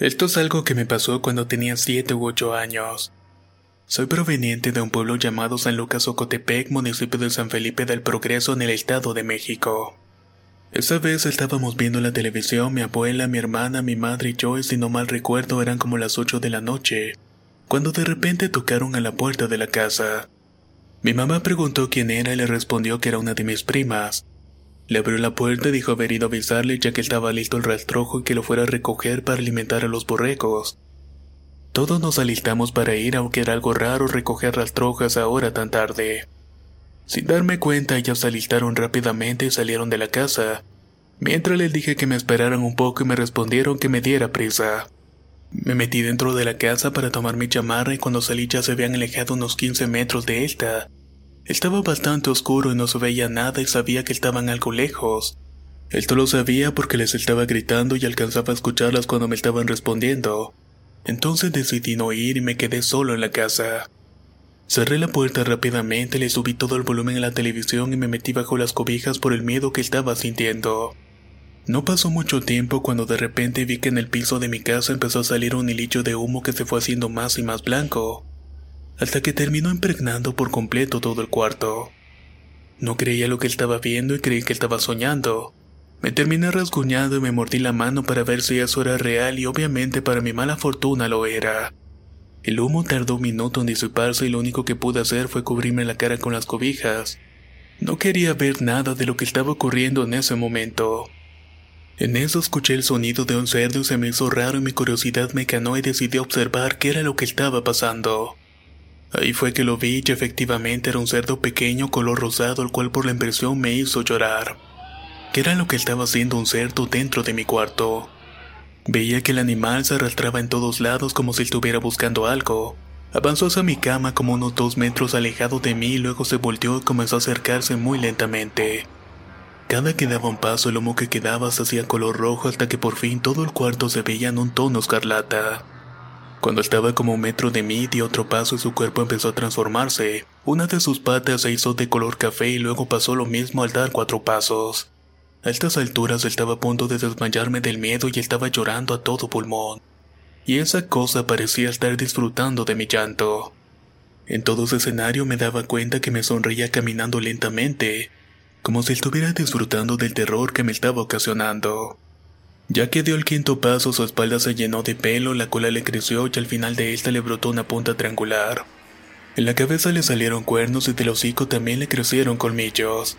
Esto es algo que me pasó cuando tenía 7 u 8 años. Soy proveniente de un pueblo llamado San Lucas Ocotepec, municipio de San Felipe del Progreso en el Estado de México. Esa vez estábamos viendo la televisión, mi abuela, mi hermana, mi madre y yo, y si no mal recuerdo eran como las 8 de la noche, cuando de repente tocaron a la puerta de la casa. Mi mamá preguntó quién era y le respondió que era una de mis primas. Le abrió la puerta y dijo haber ido a avisarle ya que estaba listo el rastrojo y que lo fuera a recoger para alimentar a los borregos. Todos nos alistamos para ir, aunque era algo raro recoger rastrojas ahora tan tarde. Sin darme cuenta, ellas se alistaron rápidamente y salieron de la casa. Mientras les dije que me esperaran un poco y me respondieron que me diera prisa. Me metí dentro de la casa para tomar mi chamarra y cuando salí ya se habían alejado unos 15 metros de esta. Estaba bastante oscuro y no se veía nada y sabía que estaban algo lejos. Esto lo sabía porque les estaba gritando y alcanzaba a escucharlas cuando me estaban respondiendo. Entonces decidí no ir y me quedé solo en la casa. Cerré la puerta rápidamente, le subí todo el volumen a la televisión y me metí bajo las cobijas por el miedo que estaba sintiendo. No pasó mucho tiempo cuando de repente vi que en el piso de mi casa empezó a salir un hilillo de humo que se fue haciendo más y más blanco hasta que terminó impregnando por completo todo el cuarto. No creía lo que estaba viendo y creí que estaba soñando. Me terminé rasguñando y me mordí la mano para ver si eso era real y obviamente para mi mala fortuna lo era. El humo tardó un minuto en disiparse y lo único que pude hacer fue cubrirme la cara con las cobijas. No quería ver nada de lo que estaba ocurriendo en ese momento. En eso escuché el sonido de un cerdo y se me hizo raro y mi curiosidad me ganó y decidí observar qué era lo que estaba pasando. Ahí fue que lo vi y efectivamente era un cerdo pequeño color rosado el cual por la impresión me hizo llorar. ¿Qué era lo que estaba haciendo un cerdo dentro de mi cuarto? Veía que el animal se arrastraba en todos lados como si estuviera buscando algo. Avanzó hacia mi cama como unos dos metros alejado de mí y luego se volteó y comenzó a acercarse muy lentamente. Cada que daba un paso el humo que quedaba se hacía color rojo hasta que por fin todo el cuarto se veía en un tono escarlata. Cuando estaba como un metro de mí, di otro paso y su cuerpo empezó a transformarse. Una de sus patas se hizo de color café y luego pasó lo mismo al dar cuatro pasos. A estas alturas estaba a punto de desmayarme del miedo y estaba llorando a todo pulmón. Y esa cosa parecía estar disfrutando de mi llanto. En todo ese escenario me daba cuenta que me sonreía caminando lentamente, como si estuviera disfrutando del terror que me estaba ocasionando. Ya que dio el quinto paso, su espalda se llenó de pelo, la cola le creció y al final de esta le brotó una punta triangular. En la cabeza le salieron cuernos y del hocico también le crecieron colmillos.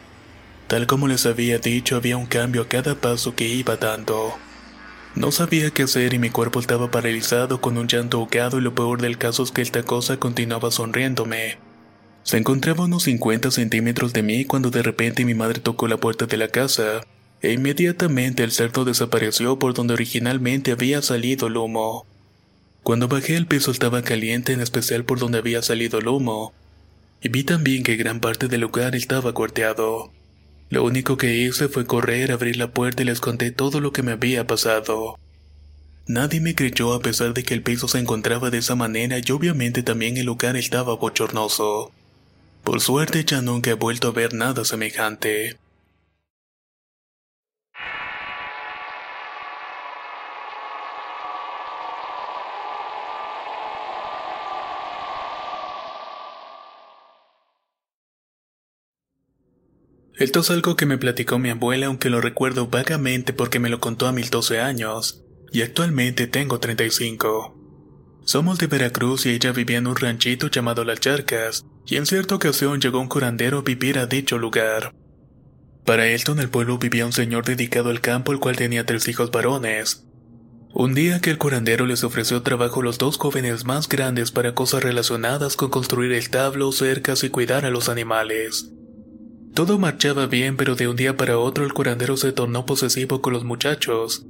Tal como les había dicho, había un cambio a cada paso que iba dando. No sabía qué hacer y mi cuerpo estaba paralizado con un llanto ahogado y lo peor del caso es que esta cosa continuaba sonriéndome. Se encontraba a unos 50 centímetros de mí cuando de repente mi madre tocó la puerta de la casa e inmediatamente el cerdo desapareció por donde originalmente había salido el humo. Cuando bajé el piso estaba caliente, en especial por donde había salido el humo, y vi también que gran parte del lugar estaba cuarteado. Lo único que hice fue correr, abrir la puerta y les conté todo lo que me había pasado. Nadie me creyó a pesar de que el piso se encontraba de esa manera y obviamente también el lugar estaba bochornoso. Por suerte ya nunca he vuelto a ver nada semejante. Esto es algo que me platicó mi abuela, aunque lo recuerdo vagamente porque me lo contó a mis 12 años, y actualmente tengo 35. Somos de Veracruz y ella vivía en un ranchito llamado Las Charcas, y en cierta ocasión llegó un curandero a vivir a dicho lugar. Para esto en el pueblo vivía un señor dedicado al campo el cual tenía tres hijos varones. Un día que el curandero les ofreció trabajo a los dos jóvenes más grandes para cosas relacionadas con construir establos, cercas y cuidar a los animales. Todo marchaba bien, pero de un día para otro el curandero se tornó posesivo con los muchachos,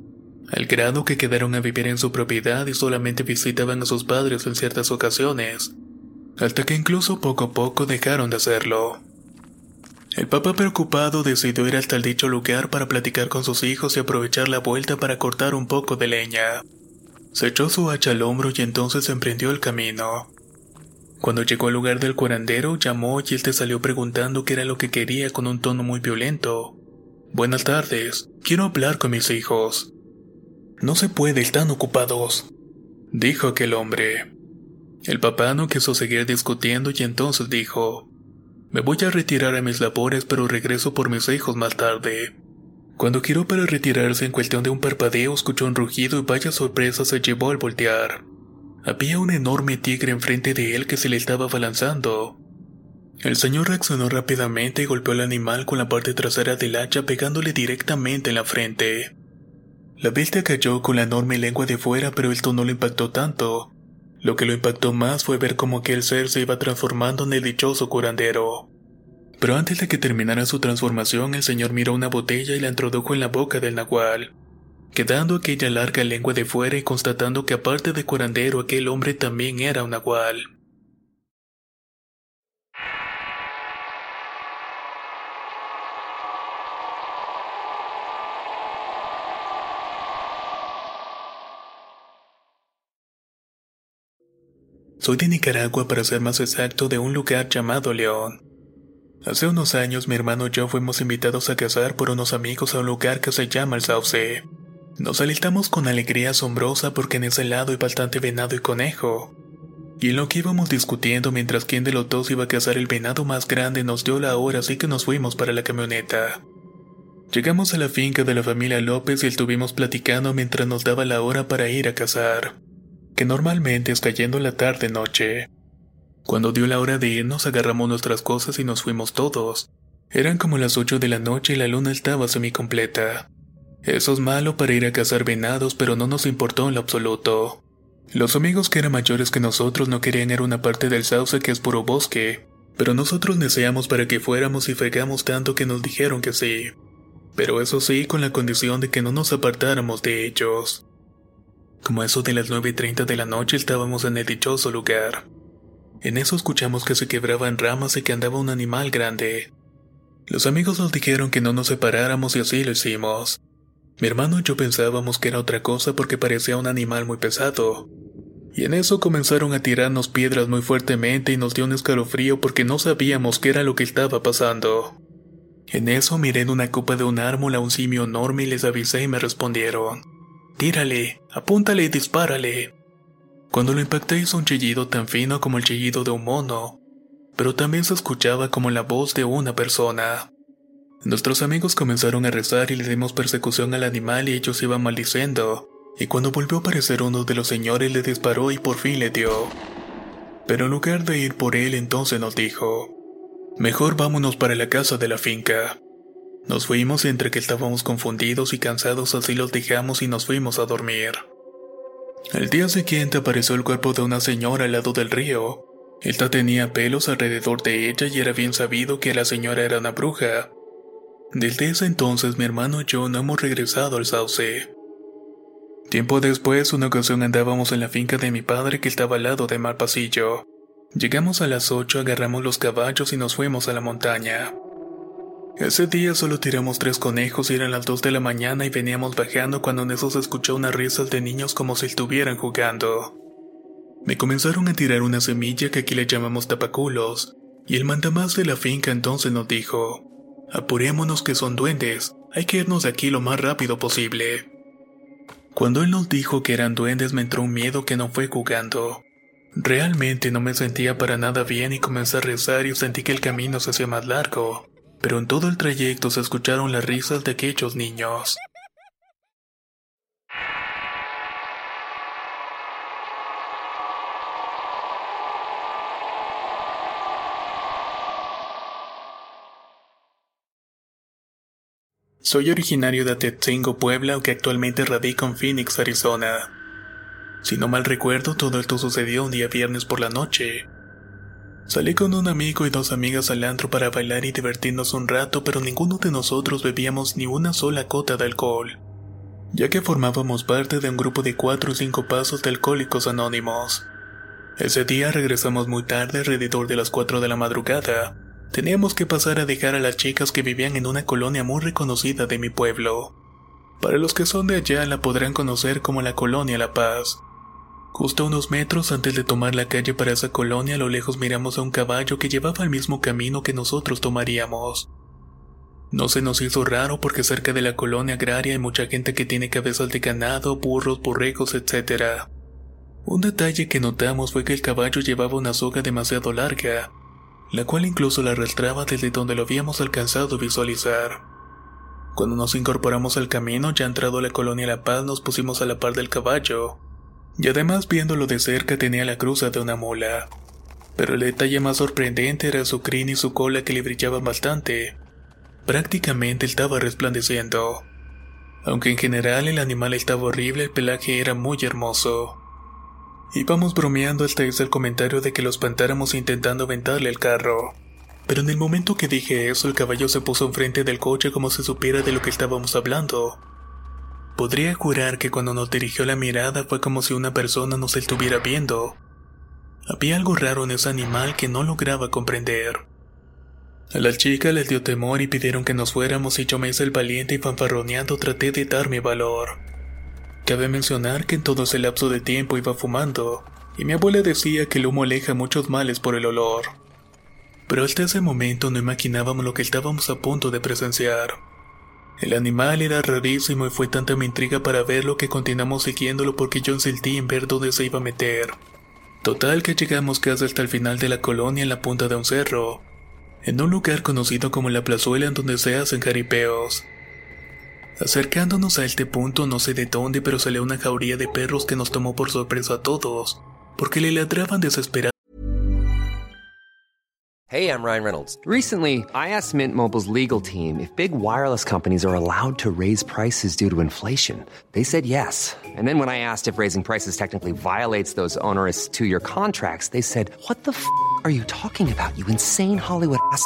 al grado que quedaron a vivir en su propiedad y solamente visitaban a sus padres en ciertas ocasiones, hasta que incluso poco a poco dejaron de hacerlo. El papá preocupado decidió ir hasta el dicho lugar para platicar con sus hijos y aprovechar la vuelta para cortar un poco de leña. Se echó su hacha al hombro y entonces emprendió el camino. Cuando llegó al lugar del curandero, llamó y él te salió preguntando qué era lo que quería con un tono muy violento. Buenas tardes, quiero hablar con mis hijos. No se puede, están ocupados, dijo aquel hombre. El papá no quiso seguir discutiendo y entonces dijo, me voy a retirar a mis labores, pero regreso por mis hijos más tarde. Cuando giró para retirarse en cuestión de un parpadeo, escuchó un rugido y vaya sorpresa se llevó al voltear. Había un enorme tigre enfrente de él que se le estaba balanzando. El señor reaccionó rápidamente y golpeó al animal con la parte trasera del hacha pegándole directamente en la frente. La bestia cayó con la enorme lengua de fuera, pero esto no lo impactó tanto, lo que lo impactó más fue ver cómo aquel ser se iba transformando en el dichoso curandero. Pero antes de que terminara su transformación, el señor miró una botella y la introdujo en la boca del nahual, quedando aquella larga lengua de fuera y constatando que aparte de curandero aquel hombre también era un nahual. Soy de Nicaragua para ser más exacto de un lugar llamado León. Hace unos años mi hermano y yo fuimos invitados a cazar por unos amigos a un lugar que se llama el Sauce. Nos alistamos con alegría asombrosa porque en ese lado hay bastante venado y conejo. Y en lo que íbamos discutiendo mientras quien de los dos iba a cazar el venado más grande nos dio la hora así que nos fuimos para la camioneta. Llegamos a la finca de la familia López y estuvimos platicando mientras nos daba la hora para ir a cazar que normalmente es cayendo la tarde-noche. Cuando dio la hora de irnos agarramos nuestras cosas y nos fuimos todos. Eran como las 8 de la noche y la luna estaba semicompleta. Eso es malo para ir a cazar venados, pero no nos importó en lo absoluto. Los amigos que eran mayores que nosotros no querían ir a una parte del sauce que es puro bosque, pero nosotros deseamos para que fuéramos y fregamos tanto que nos dijeron que sí. Pero eso sí, con la condición de que no nos apartáramos de ellos. Como eso de las 9.30 de la noche estábamos en el dichoso lugar. En eso escuchamos que se quebraban ramas y que andaba un animal grande. Los amigos nos dijeron que no nos separáramos y así lo hicimos. Mi hermano y yo pensábamos que era otra cosa porque parecía un animal muy pesado. Y en eso comenzaron a tirarnos piedras muy fuertemente y nos dio un escalofrío porque no sabíamos qué era lo que estaba pasando. En eso miré en una copa de un árbol a un simio enorme y les avisé y me respondieron. Tírale, apúntale y dispárale. Cuando lo impacté hizo un chillido tan fino como el chillido de un mono, pero también se escuchaba como la voz de una persona. Nuestros amigos comenzaron a rezar y le dimos persecución al animal y ellos iban maldiciendo, y cuando volvió a aparecer uno de los señores le disparó y por fin le dio. Pero en lugar de ir por él entonces nos dijo, mejor vámonos para la casa de la finca. Nos fuimos entre que estábamos confundidos y cansados así los dejamos y nos fuimos a dormir. Al día siguiente apareció el cuerpo de una señora al lado del río. Esta tenía pelos alrededor de ella y era bien sabido que la señora era una bruja. Desde ese entonces mi hermano y yo no hemos regresado al sauce. Tiempo después, una ocasión andábamos en la finca de mi padre que estaba al lado del mar pasillo. Llegamos a las 8, agarramos los caballos y nos fuimos a la montaña. Ese día solo tiramos tres conejos y eran las dos de la mañana y veníamos bajando cuando en eso se escuchó unas risas de niños como si estuvieran jugando. Me comenzaron a tirar una semilla que aquí le llamamos tapaculos, y el mandamás de la finca entonces nos dijo, apurémonos que son duendes, hay que irnos de aquí lo más rápido posible. Cuando él nos dijo que eran duendes me entró un miedo que no fue jugando. Realmente no me sentía para nada bien y comencé a rezar y sentí que el camino se hacía más largo pero en todo el trayecto se escucharon las risas de aquellos niños. Soy originario de Atetzingo, Puebla, aunque actualmente radico en Phoenix, Arizona. Si no mal recuerdo, todo esto sucedió un día viernes por la noche. Salí con un amigo y dos amigas al antro para bailar y divertirnos un rato, pero ninguno de nosotros bebíamos ni una sola cota de alcohol, ya que formábamos parte de un grupo de cuatro o cinco pasos de alcohólicos anónimos. Ese día regresamos muy tarde, alrededor de las 4 de la madrugada. Teníamos que pasar a dejar a las chicas que vivían en una colonia muy reconocida de mi pueblo. Para los que son de allá la podrán conocer como la colonia La Paz. Justo unos metros antes de tomar la calle para esa colonia, a lo lejos miramos a un caballo que llevaba el mismo camino que nosotros tomaríamos. No se nos hizo raro porque cerca de la colonia agraria hay mucha gente que tiene cabezas de ganado, burros, borregos, etc. Un detalle que notamos fue que el caballo llevaba una soga demasiado larga, la cual incluso la arrastraba desde donde lo habíamos alcanzado a visualizar. Cuando nos incorporamos al camino, ya entrado a la colonia La Paz, nos pusimos a la par del caballo, y además viéndolo de cerca tenía la cruza de una mula. Pero el detalle más sorprendente era su crin y su cola que le brillaban bastante. Prácticamente estaba resplandeciendo. Aunque en general el animal estaba horrible, el pelaje era muy hermoso. Íbamos bromeando hasta hice el comentario de que lo espantáramos intentando aventarle el carro. Pero en el momento que dije eso, el caballo se puso enfrente del coche como si supiera de lo que estábamos hablando. Podría jurar que cuando nos dirigió la mirada fue como si una persona nos estuviera viendo. Había algo raro en ese animal que no lograba comprender. A la chica les dio temor y pidieron que nos fuéramos y yo me hice el valiente y fanfarroneando traté de dar mi valor. Cabe mencionar que en todo ese lapso de tiempo iba fumando, y mi abuela decía que el humo aleja muchos males por el olor. Pero hasta ese momento no imaginábamos lo que estábamos a punto de presenciar. El animal era rarísimo y fue tanta mi intriga para verlo que continuamos siguiéndolo porque yo insistí en ver dónde se iba a meter. Total que llegamos casi hasta el final de la colonia en la punta de un cerro, en un lugar conocido como la plazuela en donde se hacen jaripeos. Acercándonos a este punto no sé de dónde pero salió una jauría de perros que nos tomó por sorpresa a todos, porque le ladraban desesperados. Hey, I'm Ryan Reynolds. Recently, I asked Mint Mobile's legal team if big wireless companies are allowed to raise prices due to inflation. They said yes. And then when I asked if raising prices technically violates those onerous two-year contracts, they said, "What the f*** are you talking about? You insane Hollywood ass."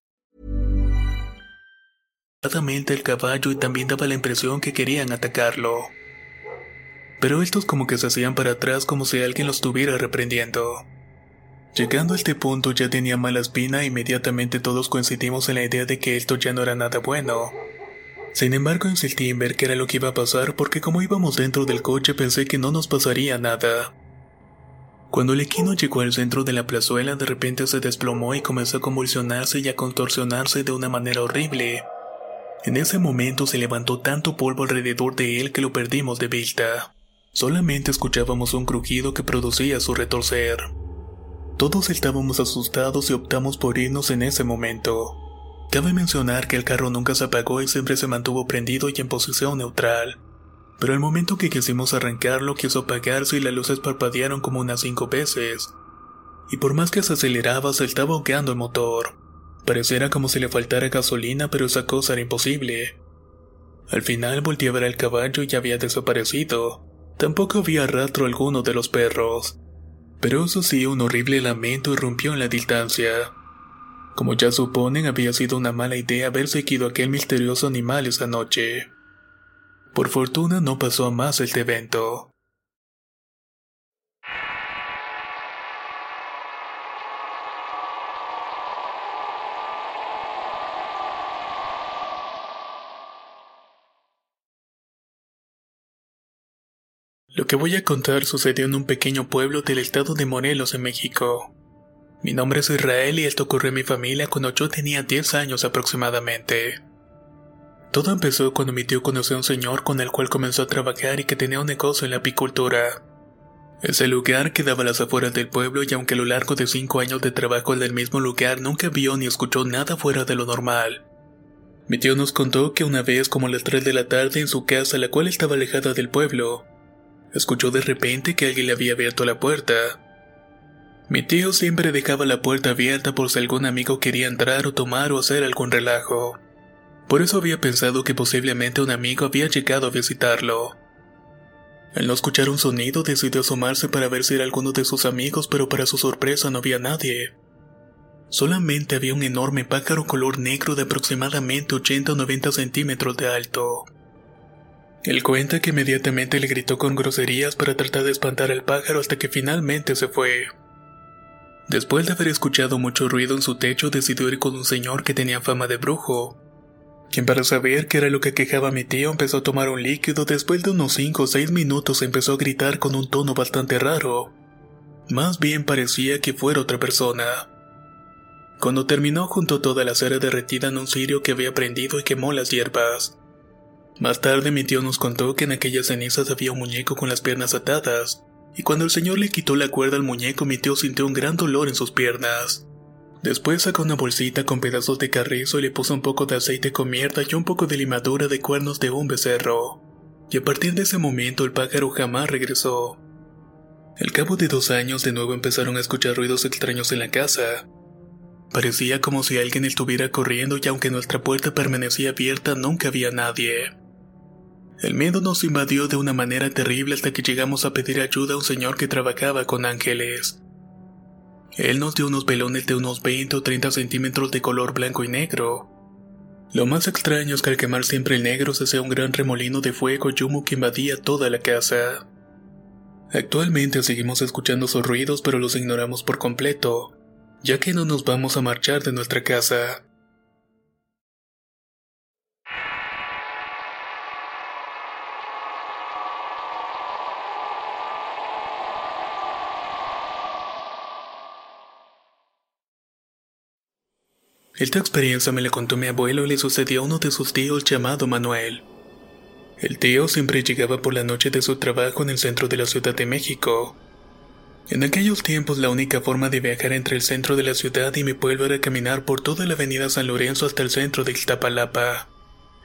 El caballo y también daba la impresión que querían atacarlo. Pero estos como que se hacían para atrás como si alguien los estuviera reprendiendo. Llegando a este punto ya tenía mala espina e inmediatamente todos coincidimos en la idea de que esto ya no era nada bueno. Sin embargo insistí en ver qué era lo que iba a pasar porque como íbamos dentro del coche pensé que no nos pasaría nada. Cuando el equino llegó al centro de la plazuela de repente se desplomó y comenzó a convulsionarse y a contorsionarse de una manera horrible. En ese momento se levantó tanto polvo alrededor de él que lo perdimos de vista. Solamente escuchábamos un crujido que producía su retorcer. Todos estábamos asustados y optamos por irnos en ese momento. Cabe mencionar que el carro nunca se apagó y siempre se mantuvo prendido y en posición neutral. Pero al momento que quisimos arrancarlo quiso apagarse y las luces parpadearon como unas cinco veces. Y por más que se aceleraba se estaba ahogueando el motor. Pareciera como si le faltara gasolina, pero esa cosa era imposible. Al final volteé a ver al caballo y había desaparecido. Tampoco había rastro alguno de los perros. Pero eso sí, un horrible lamento irrumpió en la distancia. Como ya suponen, había sido una mala idea haber seguido aquel misterioso animal esa noche. Por fortuna no pasó a más este evento. Lo que voy a contar sucedió en un pequeño pueblo del estado de Morelos, en México. Mi nombre es Israel y esto ocurrió en mi familia cuando yo tenía 10 años aproximadamente. Todo empezó cuando mi tío conoció a un señor con el cual comenzó a trabajar y que tenía un negocio en la apicultura. Ese lugar quedaba a las afueras del pueblo y aunque a lo largo de 5 años de trabajo en el mismo lugar nunca vio ni escuchó nada fuera de lo normal. Mi tío nos contó que una vez como a las 3 de la tarde en su casa, la cual estaba alejada del pueblo, escuchó de repente que alguien le había abierto la puerta. Mi tío siempre dejaba la puerta abierta por si algún amigo quería entrar o tomar o hacer algún relajo. Por eso había pensado que posiblemente un amigo había llegado a visitarlo. Al no escuchar un sonido decidió asomarse para ver si era alguno de sus amigos, pero para su sorpresa no había nadie. Solamente había un enorme pájaro color negro de aproximadamente 80 o 90 centímetros de alto. Él cuenta que inmediatamente le gritó con groserías para tratar de espantar al pájaro hasta que finalmente se fue. Después de haber escuchado mucho ruido en su techo, decidió ir con un señor que tenía fama de brujo, quien para saber qué era lo que quejaba a mi tío empezó a tomar un líquido, después de unos 5 o 6 minutos empezó a gritar con un tono bastante raro. Más bien parecía que fuera otra persona. Cuando terminó juntó toda la cera derretida en un cirio que había prendido y quemó las hierbas. Más tarde mi tío nos contó que en aquellas cenizas había un muñeco con las piernas atadas, y cuando el señor le quitó la cuerda al muñeco mi tío sintió un gran dolor en sus piernas. Después sacó una bolsita con pedazos de carrizo y le puso un poco de aceite con y un poco de limadura de cuernos de un becerro. Y a partir de ese momento el pájaro jamás regresó. Al cabo de dos años de nuevo empezaron a escuchar ruidos extraños en la casa. Parecía como si alguien estuviera corriendo y aunque nuestra puerta permanecía abierta nunca había nadie. El miedo nos invadió de una manera terrible hasta que llegamos a pedir ayuda a un señor que trabajaba con ángeles. Él nos dio unos velones de unos 20 o 30 centímetros de color blanco y negro. Lo más extraño es que al quemar siempre el negro se hacía un gran remolino de fuego y humo que invadía toda la casa. Actualmente seguimos escuchando esos ruidos pero los ignoramos por completo, ya que no nos vamos a marchar de nuestra casa. Esta experiencia me la contó mi abuelo y le sucedió a uno de sus tíos llamado Manuel. El tío siempre llegaba por la noche de su trabajo en el centro de la Ciudad de México. En aquellos tiempos la única forma de viajar entre el centro de la ciudad y mi pueblo era caminar por toda la avenida San Lorenzo hasta el centro de Iztapalapa.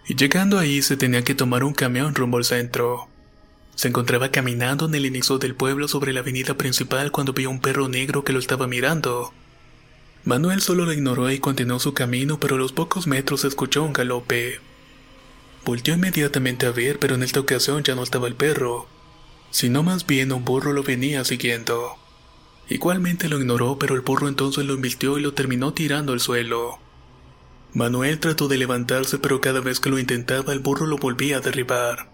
Y llegando ahí se tenía que tomar un camión rumbo al centro. Se encontraba caminando en el inicio del pueblo sobre la avenida principal cuando vio un perro negro que lo estaba mirando. Manuel solo lo ignoró y continuó su camino, pero a los pocos metros escuchó un galope. Volteó inmediatamente a ver, pero en esta ocasión ya no estaba el perro, sino más bien un burro lo venía siguiendo. Igualmente lo ignoró, pero el burro entonces lo invirtió y lo terminó tirando al suelo. Manuel trató de levantarse, pero cada vez que lo intentaba el burro lo volvía a derribar,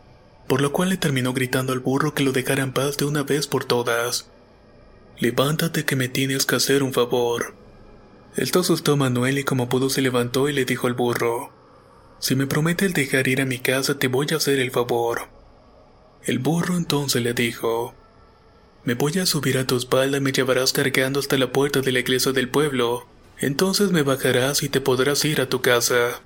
por lo cual le terminó gritando al burro que lo dejara en paz de una vez por todas. Levántate que me tienes que hacer un favor. Esto asustó a Manuel y como pudo se levantó y le dijo al burro, Si me prometes dejar ir a mi casa te voy a hacer el favor. El burro entonces le dijo, Me voy a subir a tu espalda y me llevarás cargando hasta la puerta de la iglesia del pueblo, entonces me bajarás y te podrás ir a tu casa.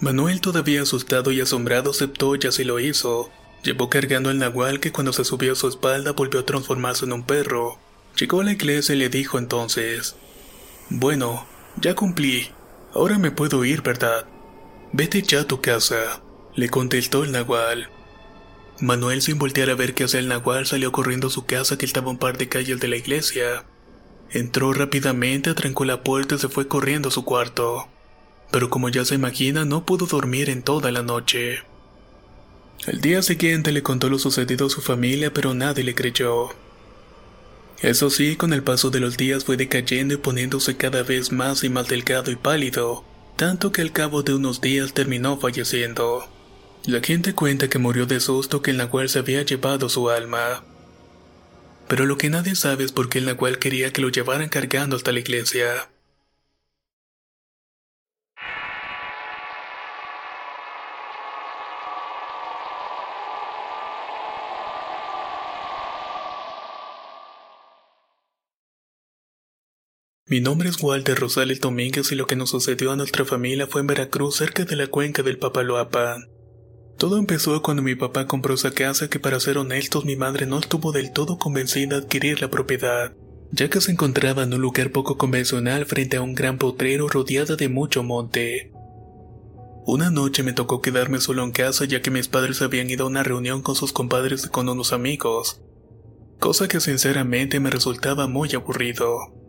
Manuel todavía asustado y asombrado aceptó y así lo hizo. Llevó cargando al nahual que cuando se subió a su espalda volvió a transformarse en un perro. Llegó a la iglesia y le dijo entonces, bueno, ya cumplí. Ahora me puedo ir, ¿verdad? Vete ya a tu casa, le contestó el nahual. Manuel, sin voltear a ver qué hacía el nahual, salió corriendo a su casa que estaba un par de calles de la iglesia. Entró rápidamente, atrancó la puerta y se fue corriendo a su cuarto. pero como ya se imagina no pudo dormir en toda la noche. El día siguiente le contó lo sucedido a su familia, pero nadie le creyó. Eso sí, con el paso de los días fue decayendo y poniéndose cada vez más y más delgado y pálido, tanto que al cabo de unos días terminó falleciendo. La gente cuenta que murió de susto que el Nahual se había llevado su alma. Pero lo que nadie sabe es por qué el Nahual quería que lo llevaran cargando hasta la iglesia. Mi nombre es Walter Rosales Domínguez y lo que nos sucedió a nuestra familia fue en Veracruz, cerca de la cuenca del Papaloapan. Todo empezó cuando mi papá compró esa casa que para ser honestos mi madre no estuvo del todo convencida de adquirir la propiedad, ya que se encontraba en un lugar poco convencional frente a un gran potrero rodeada de mucho monte. Una noche me tocó quedarme solo en casa ya que mis padres habían ido a una reunión con sus compadres y con unos amigos, cosa que sinceramente me resultaba muy aburrido.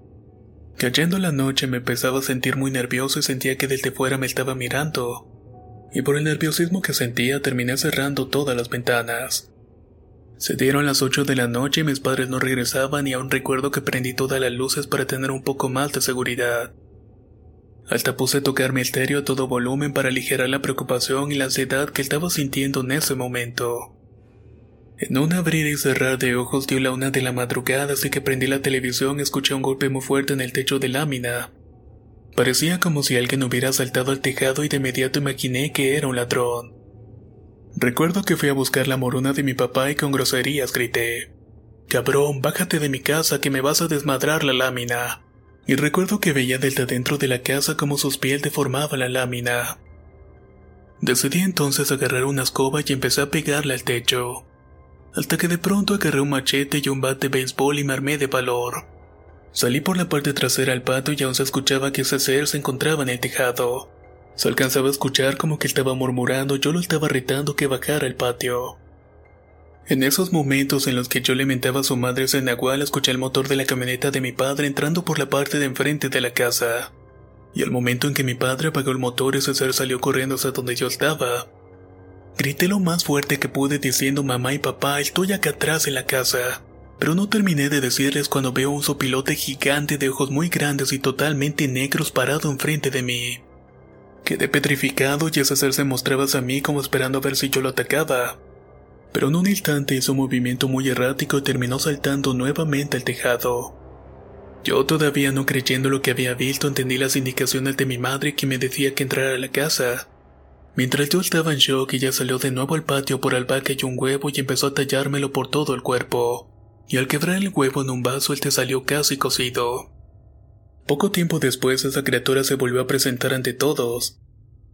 Cayendo la noche me empezaba a sentir muy nervioso y sentía que desde fuera me estaba mirando. Y por el nerviosismo que sentía terminé cerrando todas las ventanas. Se dieron las 8 de la noche y mis padres no regresaban y aún recuerdo que prendí todas las luces para tener un poco más de seguridad. Hasta puse a tocar mi estéreo a todo volumen para aligerar la preocupación y la ansiedad que estaba sintiendo en ese momento. En un abrir y cerrar de ojos dio la una de la madrugada, así que prendí la televisión y escuché un golpe muy fuerte en el techo de lámina. Parecía como si alguien hubiera saltado al tejado y de inmediato imaginé que era un ladrón. Recuerdo que fui a buscar la moruna de mi papá y con groserías grité: Cabrón, bájate de mi casa que me vas a desmadrar la lámina. Y recuerdo que veía desde dentro de la casa como sus pies deformaban la lámina. Decidí entonces agarrar una escoba y empecé a pegarle al techo hasta que de pronto agarré un machete y un bate de béisbol y me armé de valor. Salí por la parte trasera al patio y aún se escuchaba que ese ser se encontraba en el tejado. Se alcanzaba a escuchar como que estaba murmurando, yo lo estaba retando que bajara al patio. En esos momentos en los que yo le mentaba a su madre en Nahual, escuché el motor de la camioneta de mi padre entrando por la parte de enfrente de la casa. Y al momento en que mi padre apagó el motor, ese ser salió corriendo hacia donde yo estaba. Grité lo más fuerte que pude diciendo mamá y papá, estoy acá atrás en la casa. Pero no terminé de decirles cuando veo un sopilote gigante de ojos muy grandes y totalmente negros parado enfrente de mí. Quedé petrificado y ese ser se a mí como esperando a ver si yo lo atacaba. Pero en un instante hizo un movimiento muy errático y terminó saltando nuevamente al tejado. Yo todavía no creyendo lo que había visto entendí las indicaciones de mi madre que me decía que entrara a la casa. Mientras yo estaba en shock, ella salió de nuevo al patio por albahaca y un huevo y empezó a tallármelo por todo el cuerpo. Y al quebrar el huevo en un vaso, él te salió casi cocido. Poco tiempo después, esa criatura se volvió a presentar ante todos.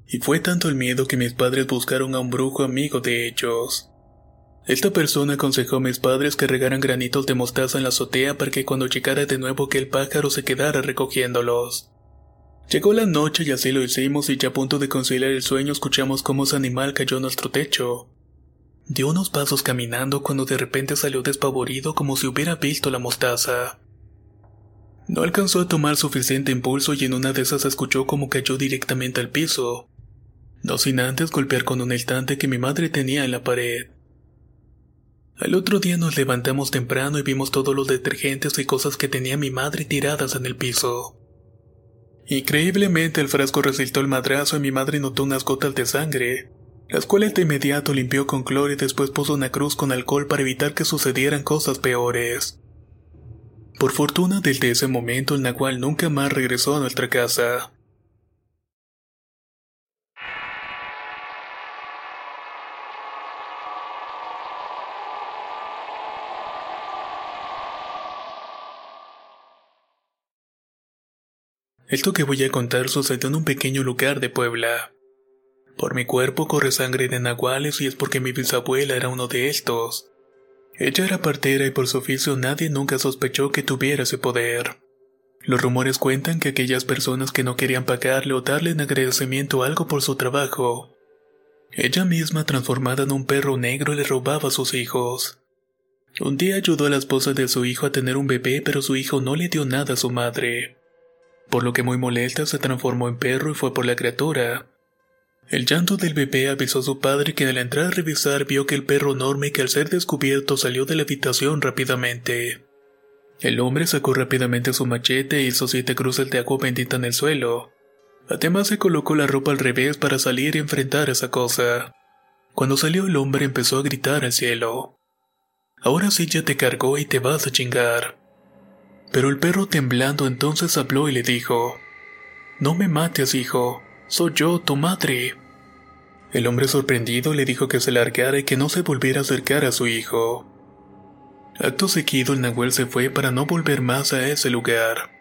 Y fue tanto el miedo que mis padres buscaron a un brujo amigo de ellos. Esta persona aconsejó a mis padres que regaran granitos de mostaza en la azotea para que cuando llegara de nuevo que el pájaro se quedara recogiéndolos. Llegó la noche y así lo hicimos y ya a punto de conciliar el sueño escuchamos cómo ese animal cayó a nuestro techo. Dio unos pasos caminando cuando de repente salió despavorido como si hubiera visto la mostaza. No alcanzó a tomar suficiente impulso y en una de esas escuchó como cayó directamente al piso, no sin antes golpear con un estante que mi madre tenía en la pared. Al otro día nos levantamos temprano y vimos todos los detergentes y cosas que tenía mi madre tiradas en el piso. Increíblemente el frasco resultó el madrazo y mi madre notó unas gotas de sangre, las cuales de inmediato limpió con cloro y después puso una cruz con alcohol para evitar que sucedieran cosas peores. Por fortuna desde ese momento el nahual nunca más regresó a nuestra casa. Esto que voy a contar sucedió en un pequeño lugar de Puebla. Por mi cuerpo corre sangre de nahuales y es porque mi bisabuela era uno de estos. Ella era partera y por su oficio nadie nunca sospechó que tuviera ese poder. Los rumores cuentan que aquellas personas que no querían pagarle o darle en agradecimiento algo por su trabajo, ella misma transformada en un perro negro le robaba a sus hijos. Un día ayudó a la esposa de su hijo a tener un bebé pero su hijo no le dio nada a su madre. Por lo que muy molesta se transformó en perro y fue por la criatura. El llanto del bebé avisó a su padre que al entrar a revisar vio que el perro enorme que al ser descubierto salió de la habitación rápidamente. El hombre sacó rápidamente su machete e hizo siete cruces de agua bendita en el suelo. Además se colocó la ropa al revés para salir y enfrentar esa cosa. Cuando salió el hombre empezó a gritar al cielo. Ahora sí ya te cargó y te vas a chingar. Pero el perro temblando entonces habló y le dijo, No me mates, hijo, soy yo, tu madre. El hombre sorprendido le dijo que se largara y que no se volviera a acercar a su hijo. Acto seguido el Nahuel se fue para no volver más a ese lugar.